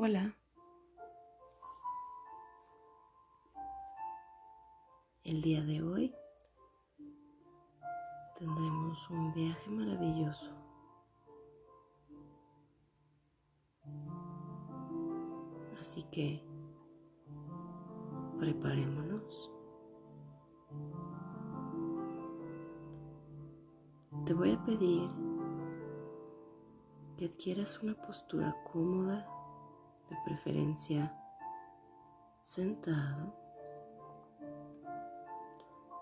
Hola. El día de hoy tendremos un viaje maravilloso. Así que preparémonos. Te voy a pedir que adquieras una postura cómoda, de preferencia sentado,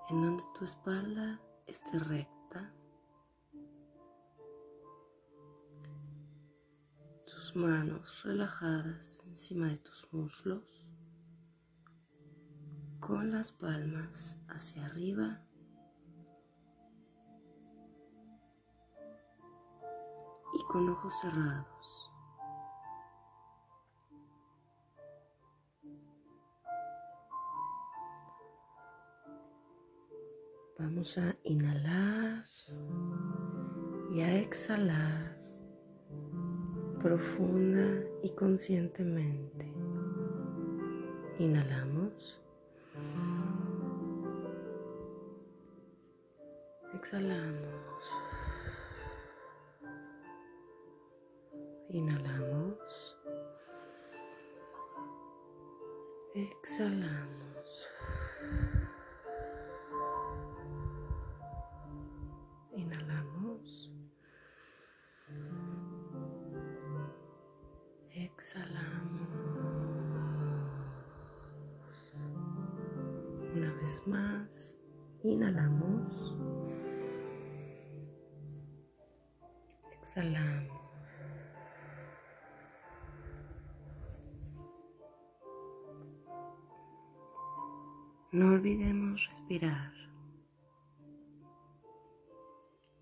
en donde tu espalda esté recta, tus manos relajadas encima de tus muslos, con las palmas hacia arriba y con ojos cerrados. Vamos a inhalar y a exhalar profunda y conscientemente. Inhalamos. Exhalamos. Inhalamos. Exhalamos. No olvidemos respirar.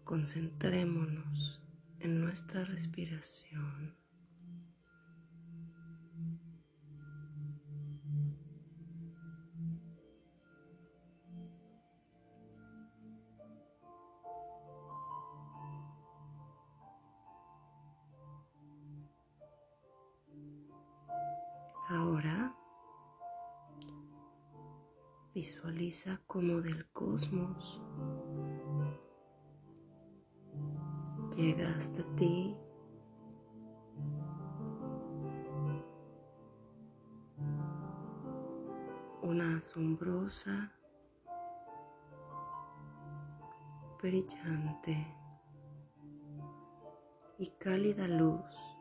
Concentrémonos en nuestra respiración. Visualiza como del cosmos llega hasta ti una asombrosa, brillante y cálida luz.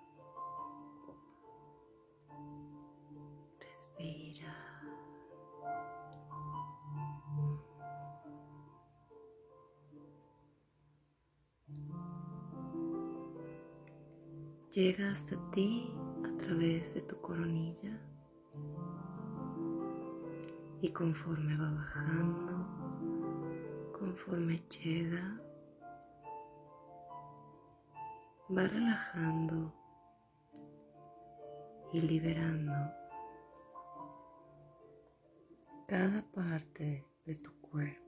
Llega hasta ti a través de tu coronilla y conforme va bajando, conforme llega, va relajando y liberando cada parte de tu cuerpo.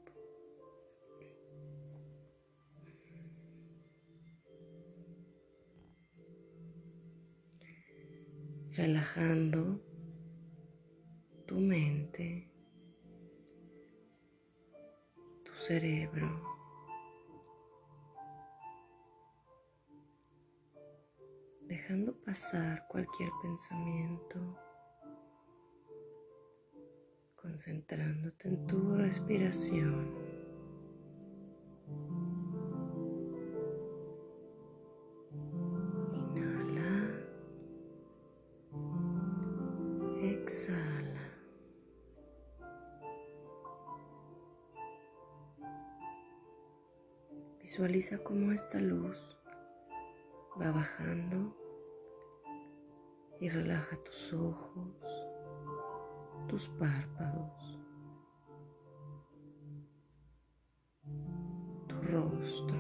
Relajando tu mente, tu cerebro. Dejando pasar cualquier pensamiento, concentrándote en tu respiración. Visualiza cómo esta luz va bajando y relaja tus ojos, tus párpados, tu rostro.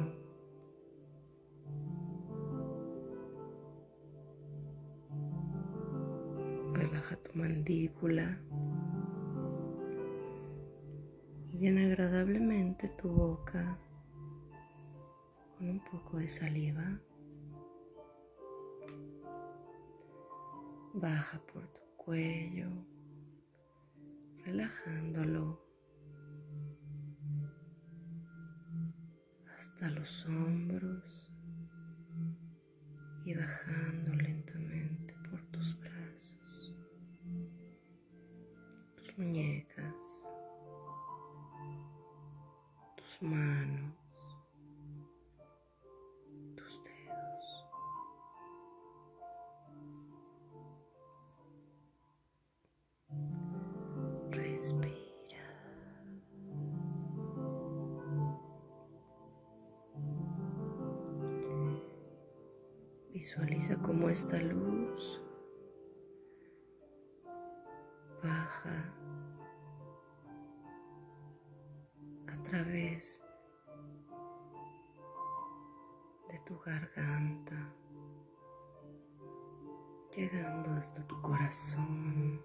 Relaja tu mandíbula y llena agradablemente tu boca un poco de saliva. Baja por tu cuello, relajándolo hasta los hombros y bajando lentamente por tus brazos, tus muñecas, tus manos. Esta luz. Baja a través de tu garganta, llegando hasta tu corazón,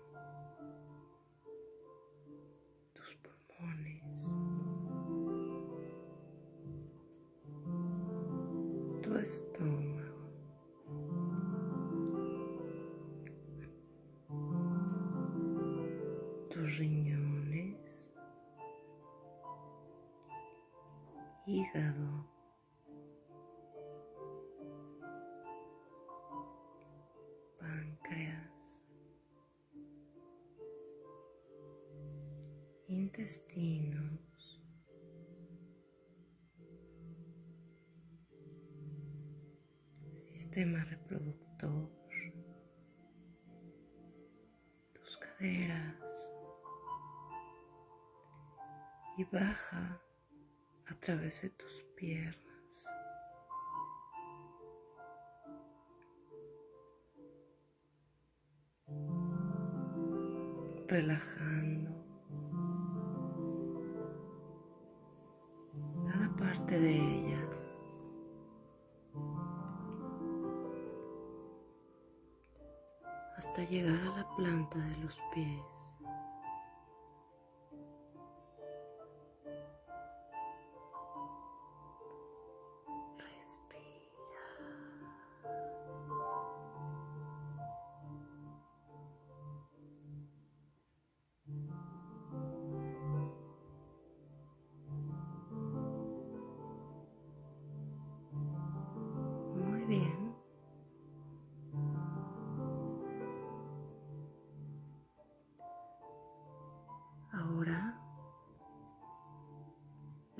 intestinos, sistema reproductor, tus caderas. Y baja a través de tus piernas. relajando de ellas. hasta llegar a la planta de los pies.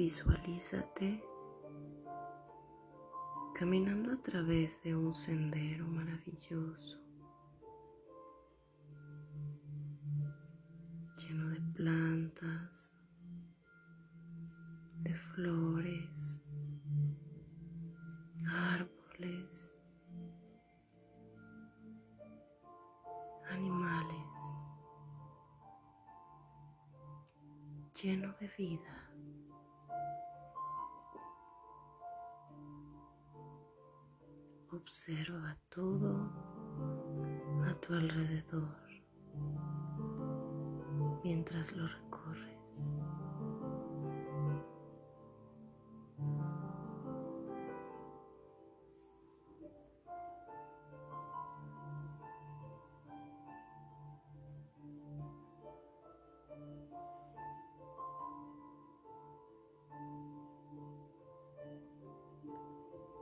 Visualízate caminando a través de un sendero maravilloso,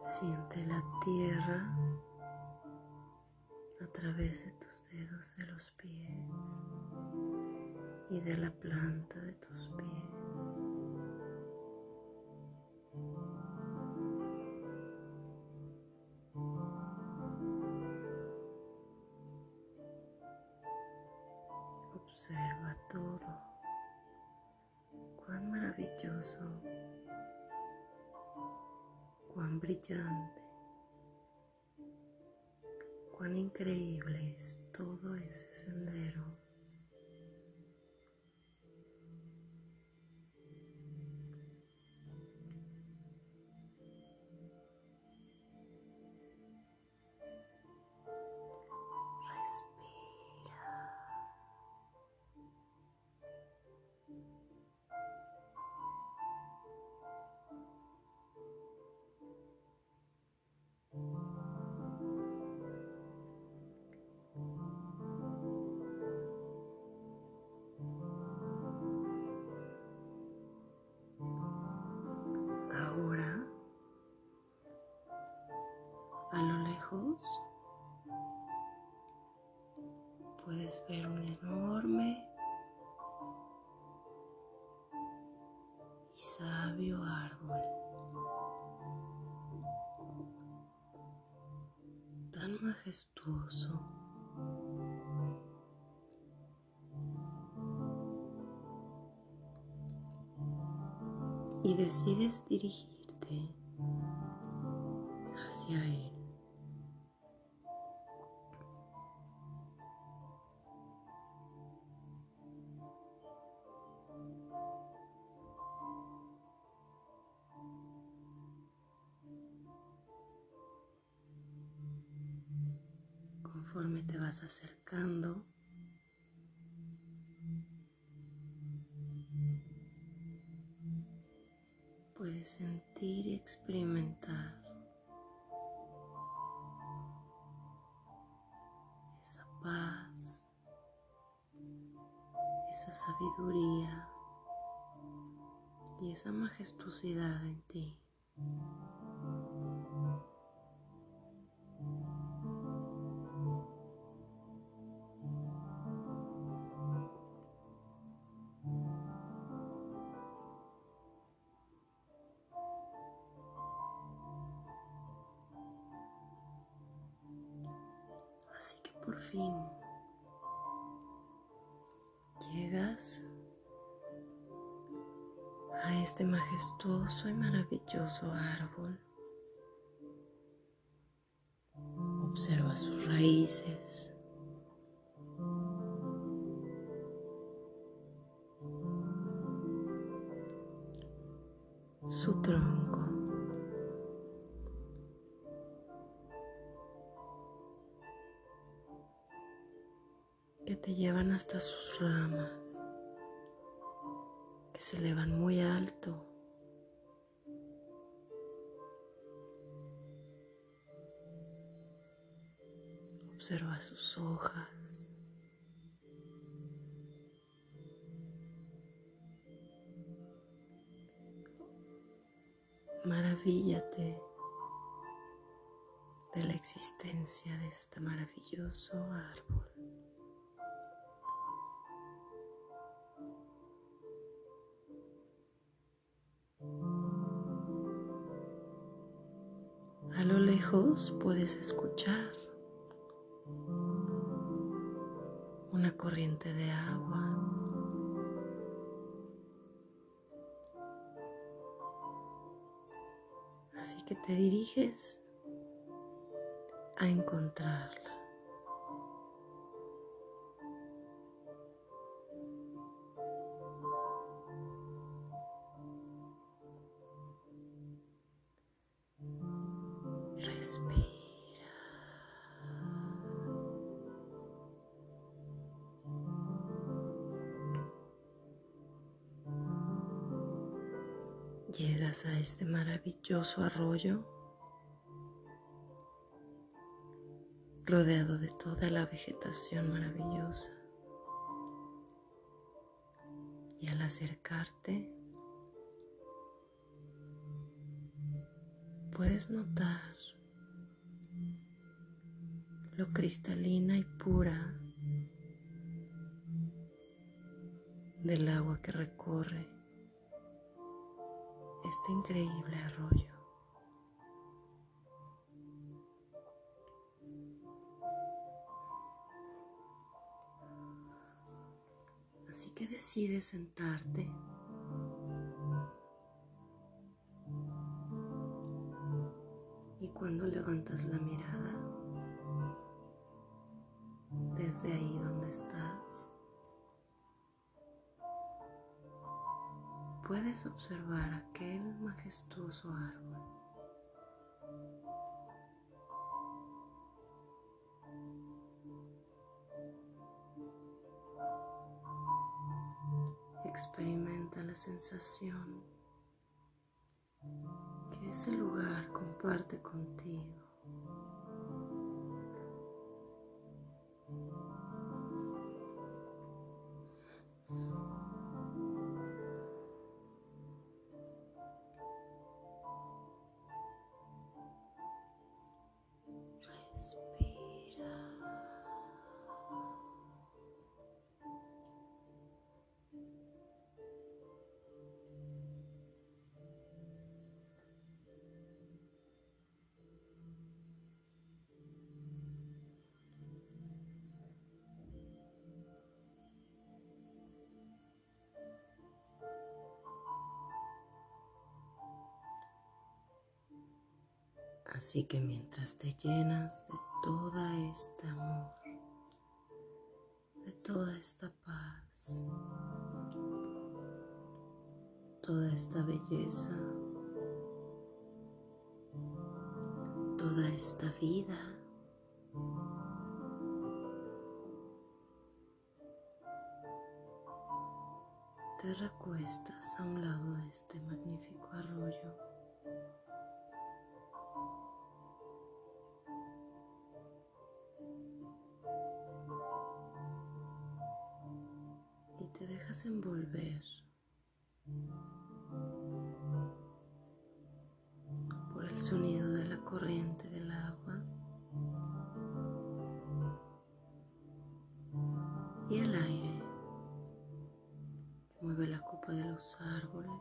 Siente la tierra a través de tus dedos de los pies y de la planta de tus pies. Puedes ver un enorme y sabio árbol. Tan majestuoso. Y decides dirigirte hacia él. Acercando, puedes sentir y experimentar esa paz, esa sabiduría y esa majestuosidad en ti. Fin llegas a este majestuoso y maravilloso árbol. Observa sus raíces. Su tronco. Te llevan hasta sus ramas, que se elevan muy alto. Observa sus hojas. Maravíllate de la existencia de este maravilloso árbol. Puedes escuchar una corriente de agua. Así que te diriges a encontrarla. Este maravilloso arroyo rodeado de toda la vegetación maravillosa. Y al acercarte, puedes notar lo cristalina y pura del agua que recorre este increíble arroyo. Así que decides sentarte y cuando levantas la mirada puedes observar aquel majestuoso árbol. Experimenta la sensación que ese lugar comparte contigo. Así que mientras te llenas de toda este amor, de toda esta paz, toda esta belleza, toda esta vida, te recuestas a un lado de este magnífico arroyo. Dejas envolver por el sonido de la corriente del agua y el aire mueve la copa de los árboles.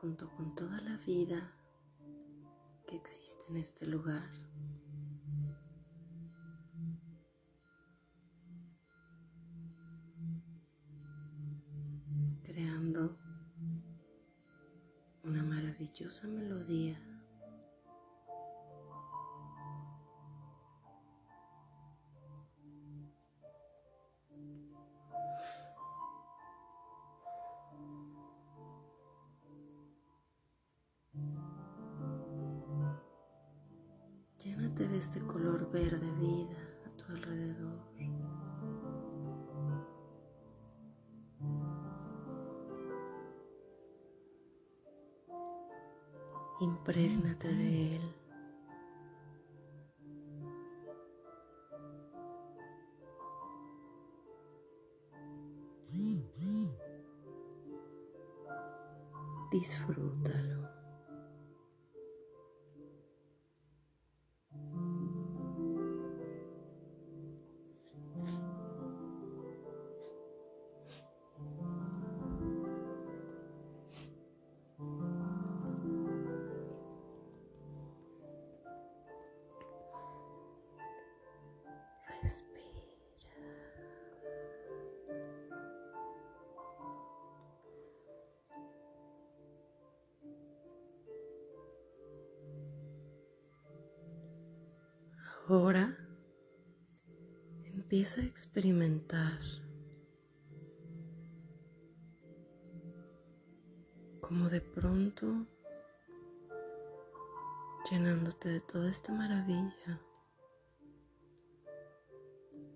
junto con toda la vida que existe en este lugar. De este color verde vida a tu alrededor. Imprégnate de él. Disfrútalo. Empieza a experimentar como de pronto llenándote de toda esta maravilla,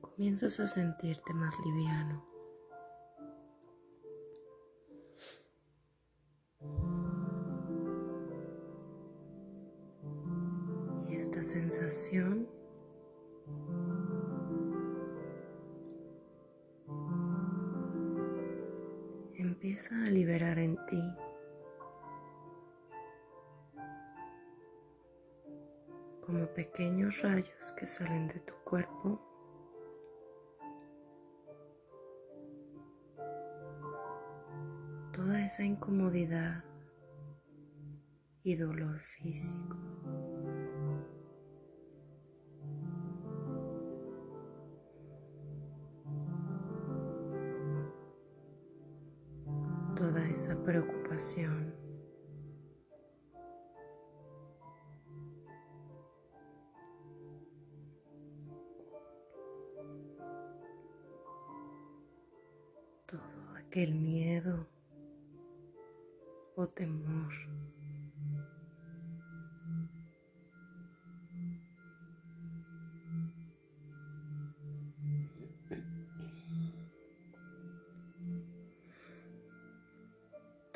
comienzas a sentirte más liviano. A liberar en ti como pequeños rayos que salen de tu cuerpo toda esa incomodidad y dolor físico.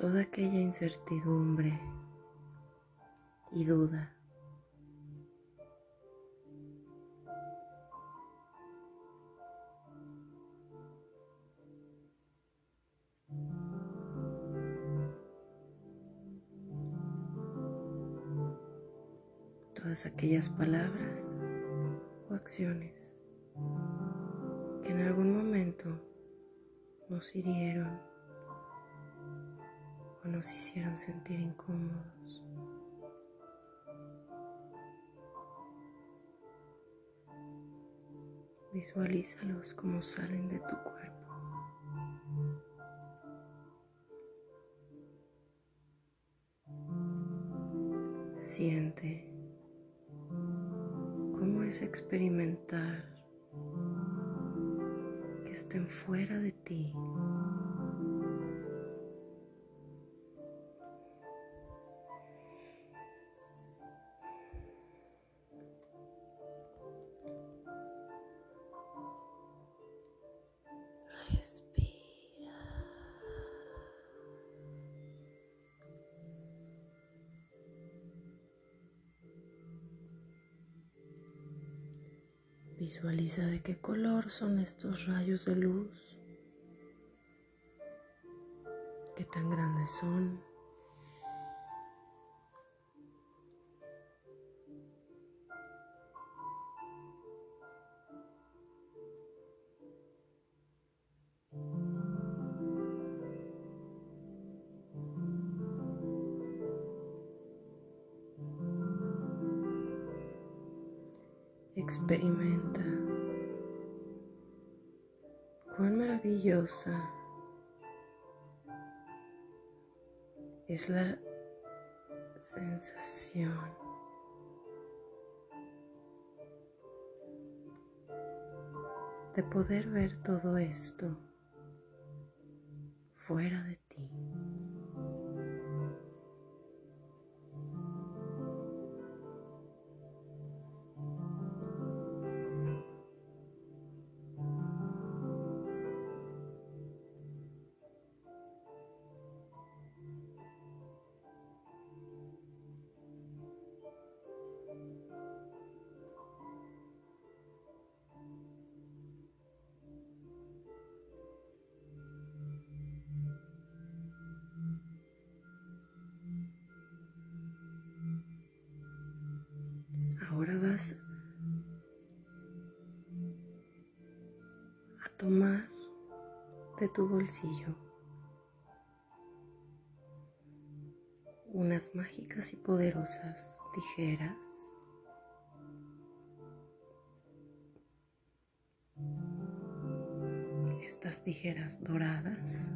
Toda aquella incertidumbre y duda. Todas aquellas palabras o acciones que en algún momento nos hirieron nos hicieron sentir incómodos. Visualízalos como salen de tu cuerpo. Siente cómo es experimentar que estén fuera de ti. Visualiza de qué color son estos rayos de luz, qué tan grandes son. Experimenta maravillosa es la sensación de poder ver todo esto fuera de ti. Tu bolsillo. Unas mágicas y poderosas tijeras. Estas tijeras doradas.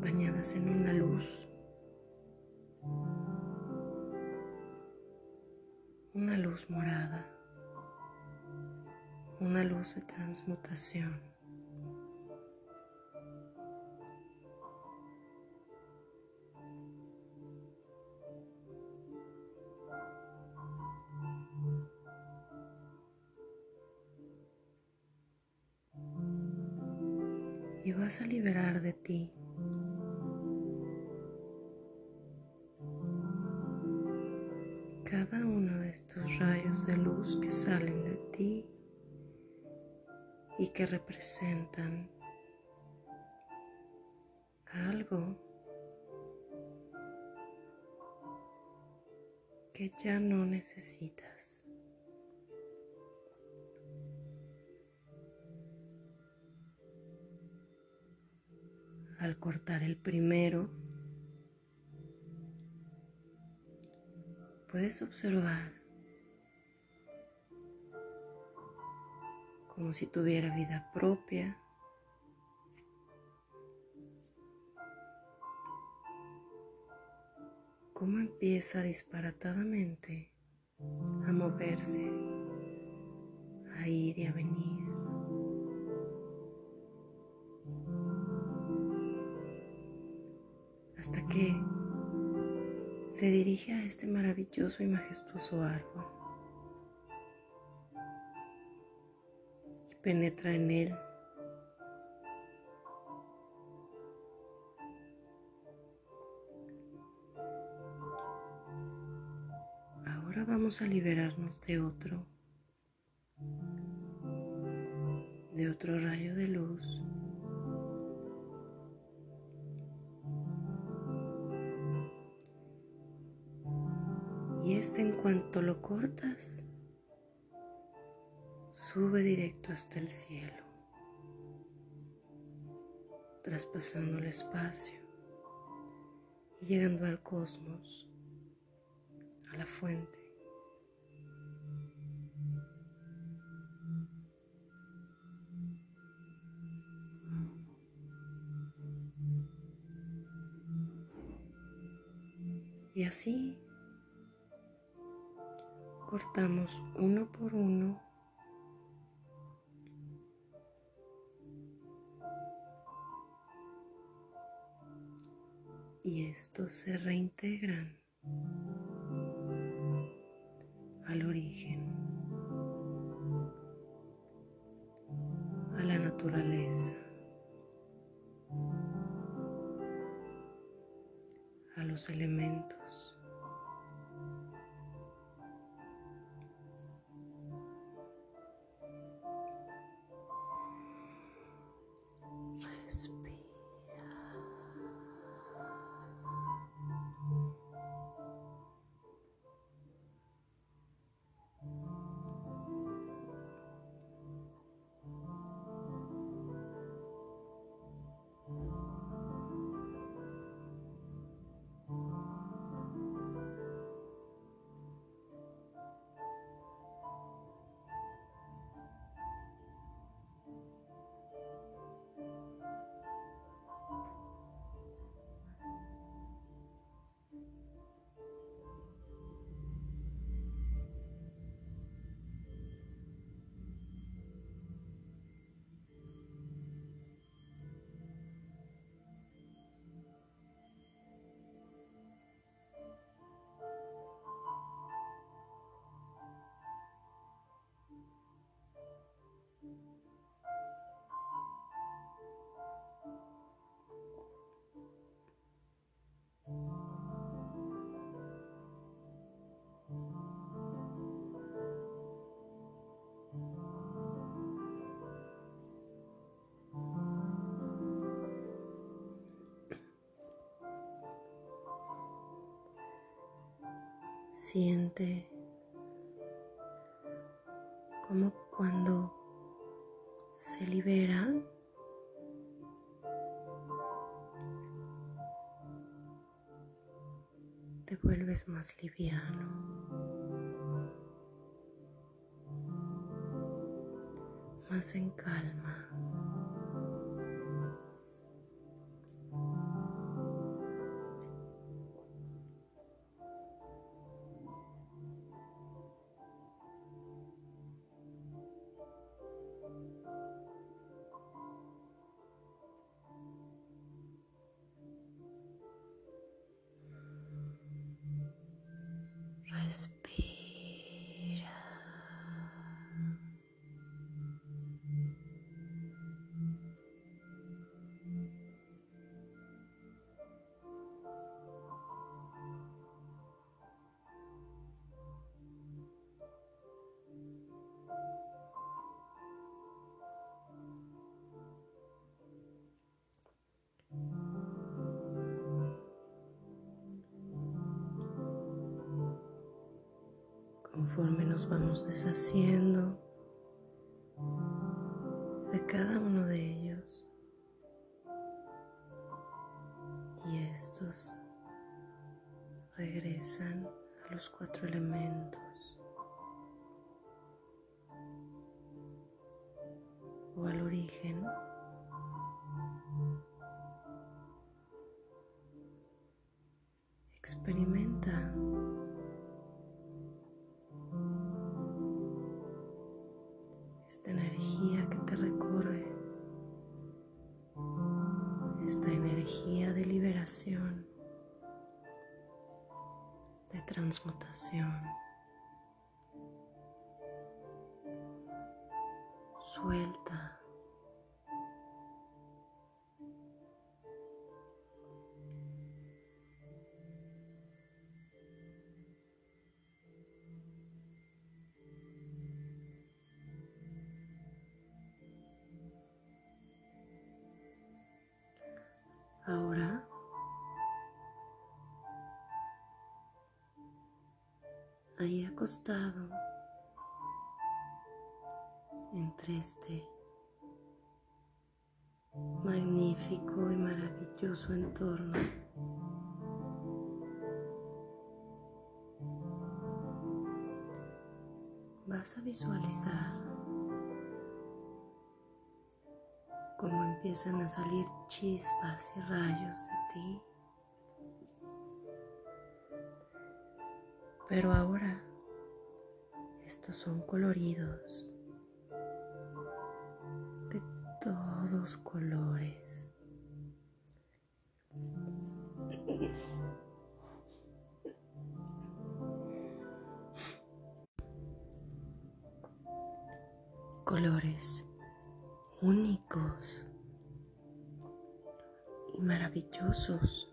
Bañadas en una luz. Una luz morada, una luz de transmutación. Y vas a liberar de ti cada uno de estos rayos de luz que salen de ti y que representan algo que ya no necesitas. Al cortar el primero, puedes observar como si tuviera vida propia. Cómo empieza disparatadamente a moverse, a ir y a venir. Hasta que se dirige a este maravilloso y majestuoso árbol penetra en él. Ahora vamos a liberarnos de otro, de otro rayo de luz y este en cuanto lo cortas, sube directo hasta el cielo, traspasando el espacio y llegando al cosmos, a la fuente. Y así cortamos uno por uno y estos se reintegran al origen, a la naturaleza, a los elementos. Siente como cuando se libera te vuelves más liviano. Más en calma. Deshaciendo de cada uno de ellos y estos regresan a los cuatro elementos o al origen. Experimenta transmutación. Suelta. Entre este magnífico y maravilloso entorno. Vas a visualizar cómo empiezan a salir chispas y rayos de ti Pero ahora son coloridos de todos colores. Colores únicos y maravillosos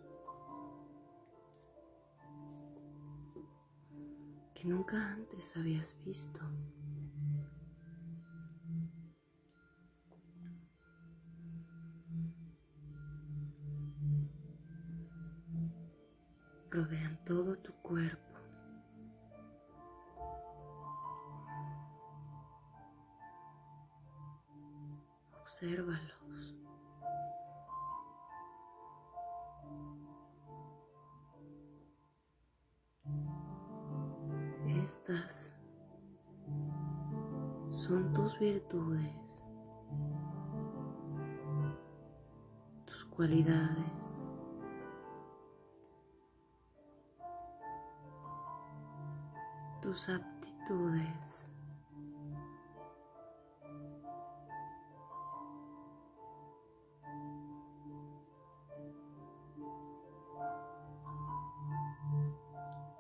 nunca antes habías visto. Rodean todo tu cuerpo. Tus aptitudes.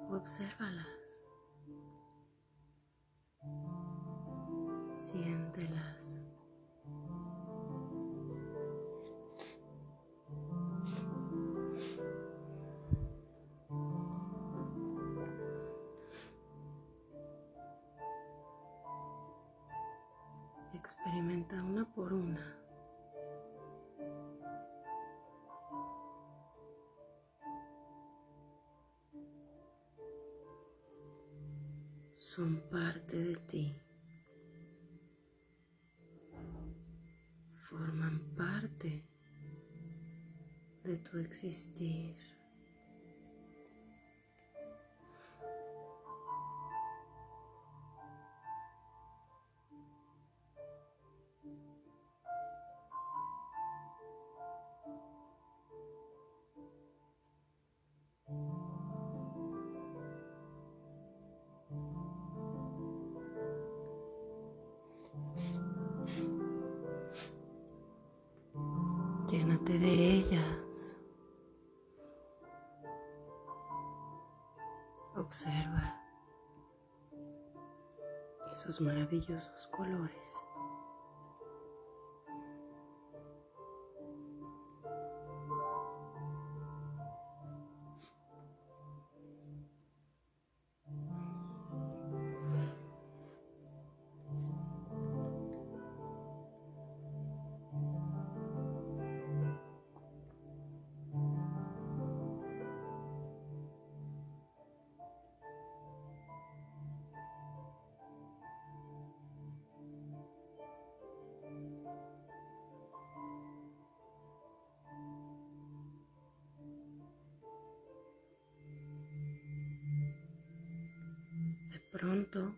Obsérvalas. Experimenta una por una. Son parte de ti. Forman parte de tu existir. Observa esos maravillosos colores. Pronto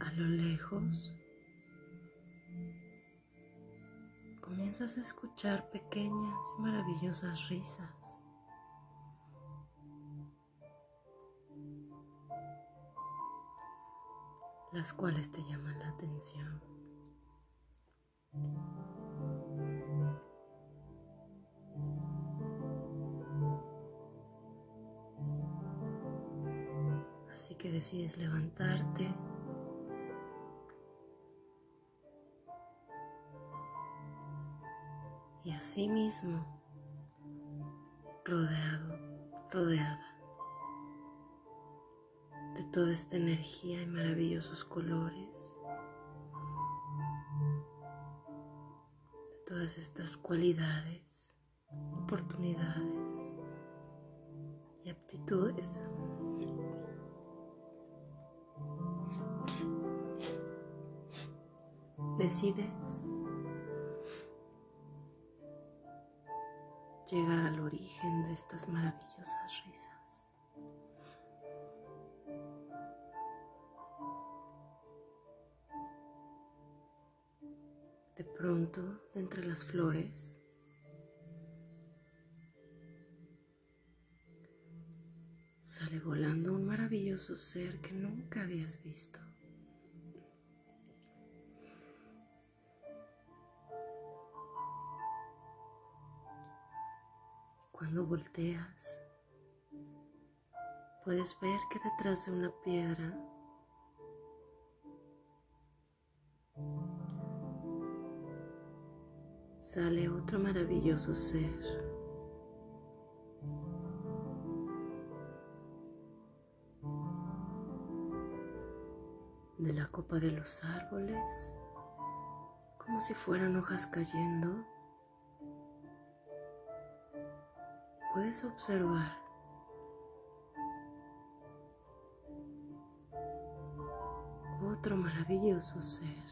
a lo lejos comienzas a escuchar pequeñas y maravillosas risas. las cuales te llaman la atención. Decides levantarte. Y así mismo, rodeado, rodeada de toda esta energía y maravillosos colores, de todas estas cualidades, oportunidades y aptitudes. Decides llegar al origen de estas maravillosas risas. De pronto, de entre las flores, sale volando un maravilloso ser que nunca habías visto. Volteas, puedes ver que detrás de una piedra sale otro maravilloso ser. De la copa de los árboles, como si fueran hojas cayendo, puedes observar otro maravilloso ser.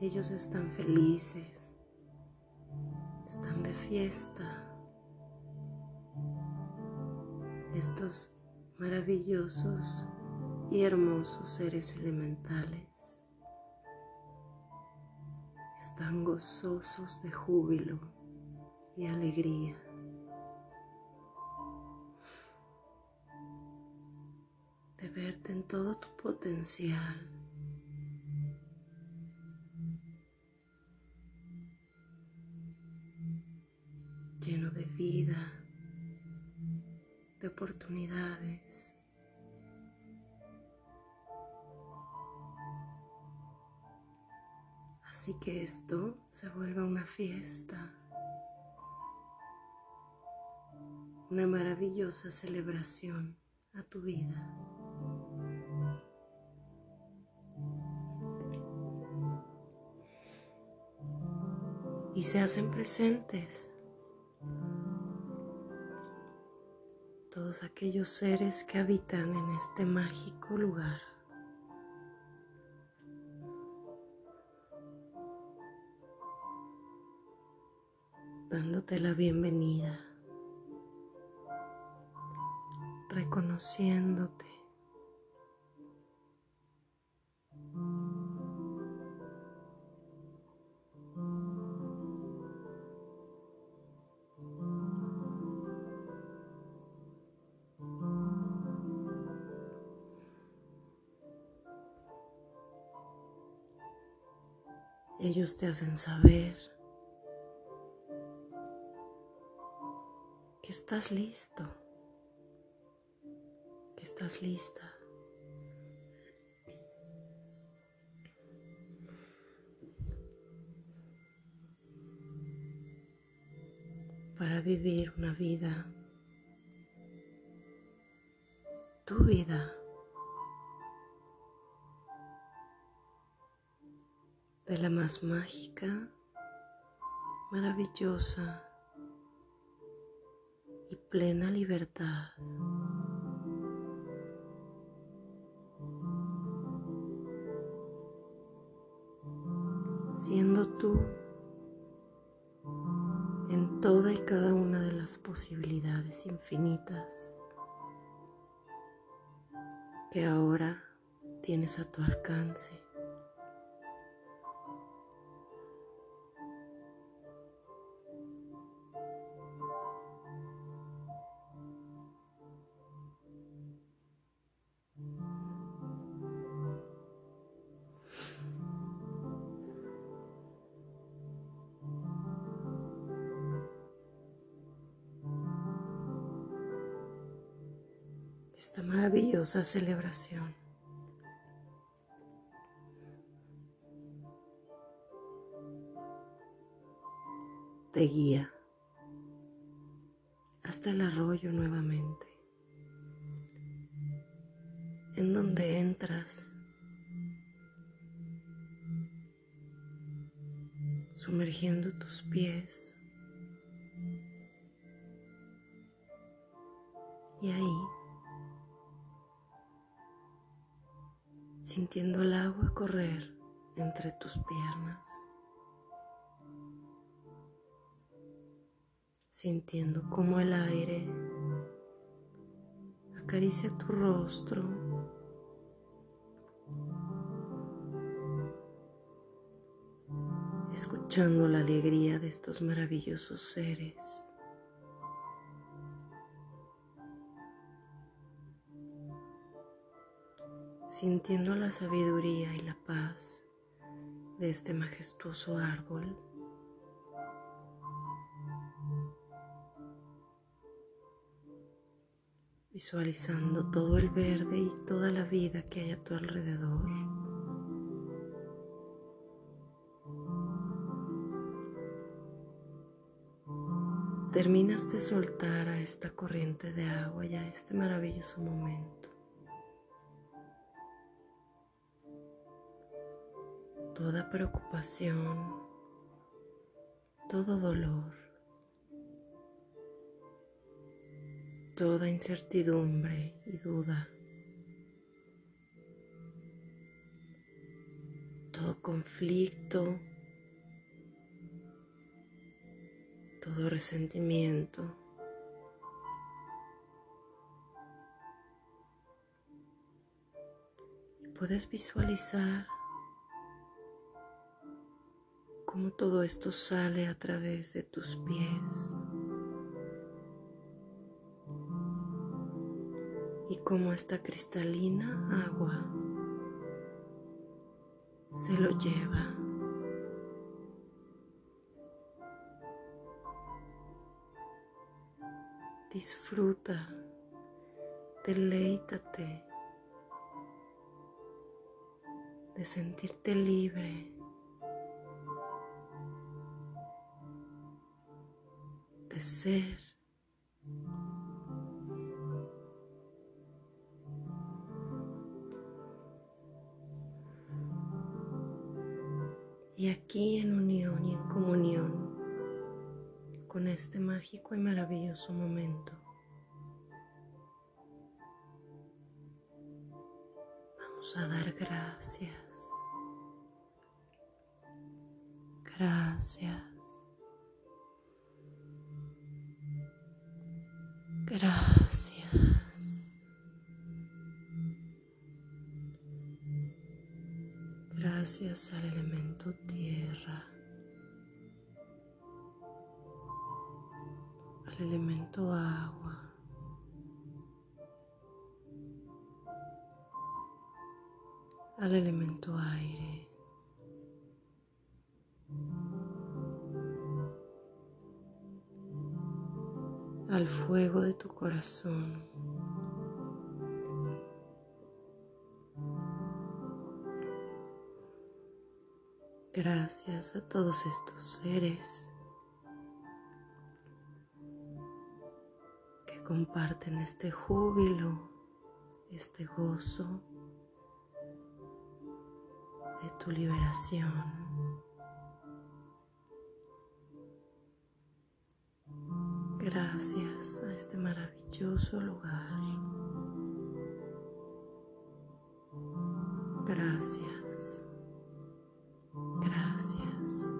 Ellos están felices, están de fiesta. Estos maravillosos y hermosos seres elementales están gozosos de júbilo y alegría. De verte en todo tu potencial. lleno de vida, de oportunidades. Así que esto se vuelve una fiesta, una maravillosa celebración a tu vida. Y se hacen presentes todos aquellos seres que habitan en este mágico lugar. dándote la bienvenida, reconociéndote. Ellos te hacen saber que estás listo, estás lista. para vivir una vida, tu vida. de la más mágica, maravillosa y plena libertad. Tú en toda y cada una de las posibilidades infinitas que ahora tienes a tu alcance. Esta maravillosa celebración. Te guía hasta el arroyo nuevamente, en donde entras sumergiendo tus pies y ahí sintiendo el agua correr entre tus piernas, sintiendo cómo el aire acaricia tu rostro. escuchando la alegría de estos maravillosos seres sintiendo la sabiduría y la paz de este majestuoso árbol. Visualizando todo el verde y toda la vida que hay a tu alrededor. Terminas de soltar a esta corriente de agua y a este maravilloso momento. Toda preocupación, todo dolor, toda incertidumbre y duda, todo conflicto, todo resentimiento. puedes visualizar cómo todo esto sale a través de tus pies y cómo esta cristalina agua se lo lleva. Disfruta, deleítate de sentirte libre Y aquí en unión y en comunión con este mágico y maravilloso momento, vamos a dar gracias. Gracias. Gracias. Gracias al elemento tierra, al elemento agua. al elemento aire. Al fuego de tu corazón. Gracias a todos estos seres que comparten este júbilo, este gozo de tu liberación. Gracias a este maravilloso lugar. Gracias. Gracias.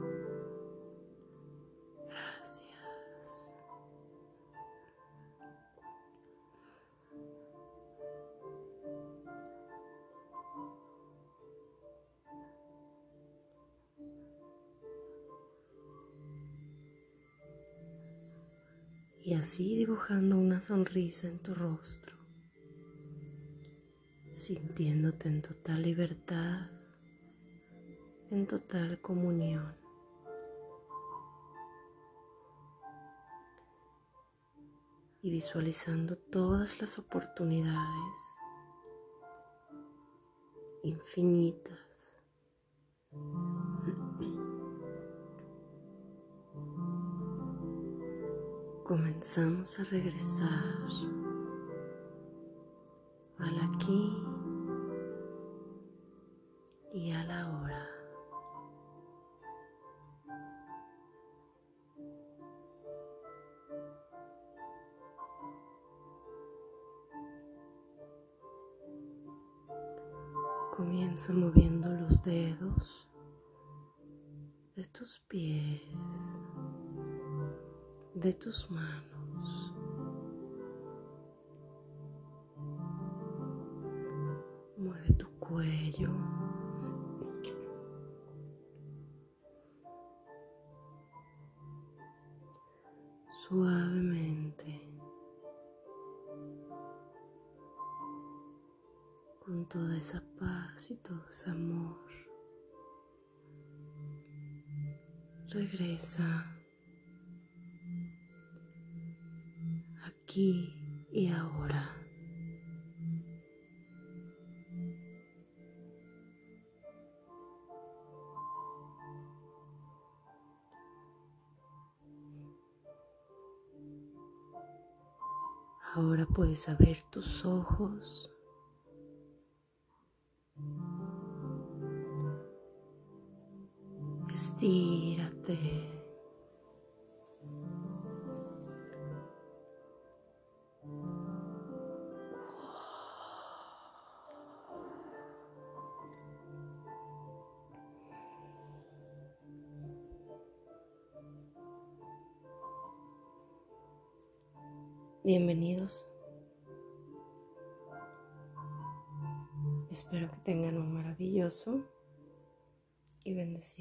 Y así dibujando una sonrisa en tu rostro, sintiéndote en total libertad, en total comunión. Y visualizando todas las oportunidades infinitas comenzamos a regresar al aquí y a la hora. Comienza moviendo los dedos de tus pies de tus manos. Mueve tu cuello. Suavemente. Con toda esa paz y todo ese amor. Regresa aquí y ahora. Ahora puedes abrir tus ojos.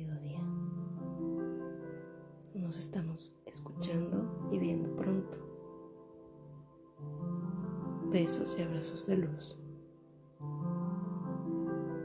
Día. Nos estamos escuchando y viendo pronto. Besos y abrazos de luz.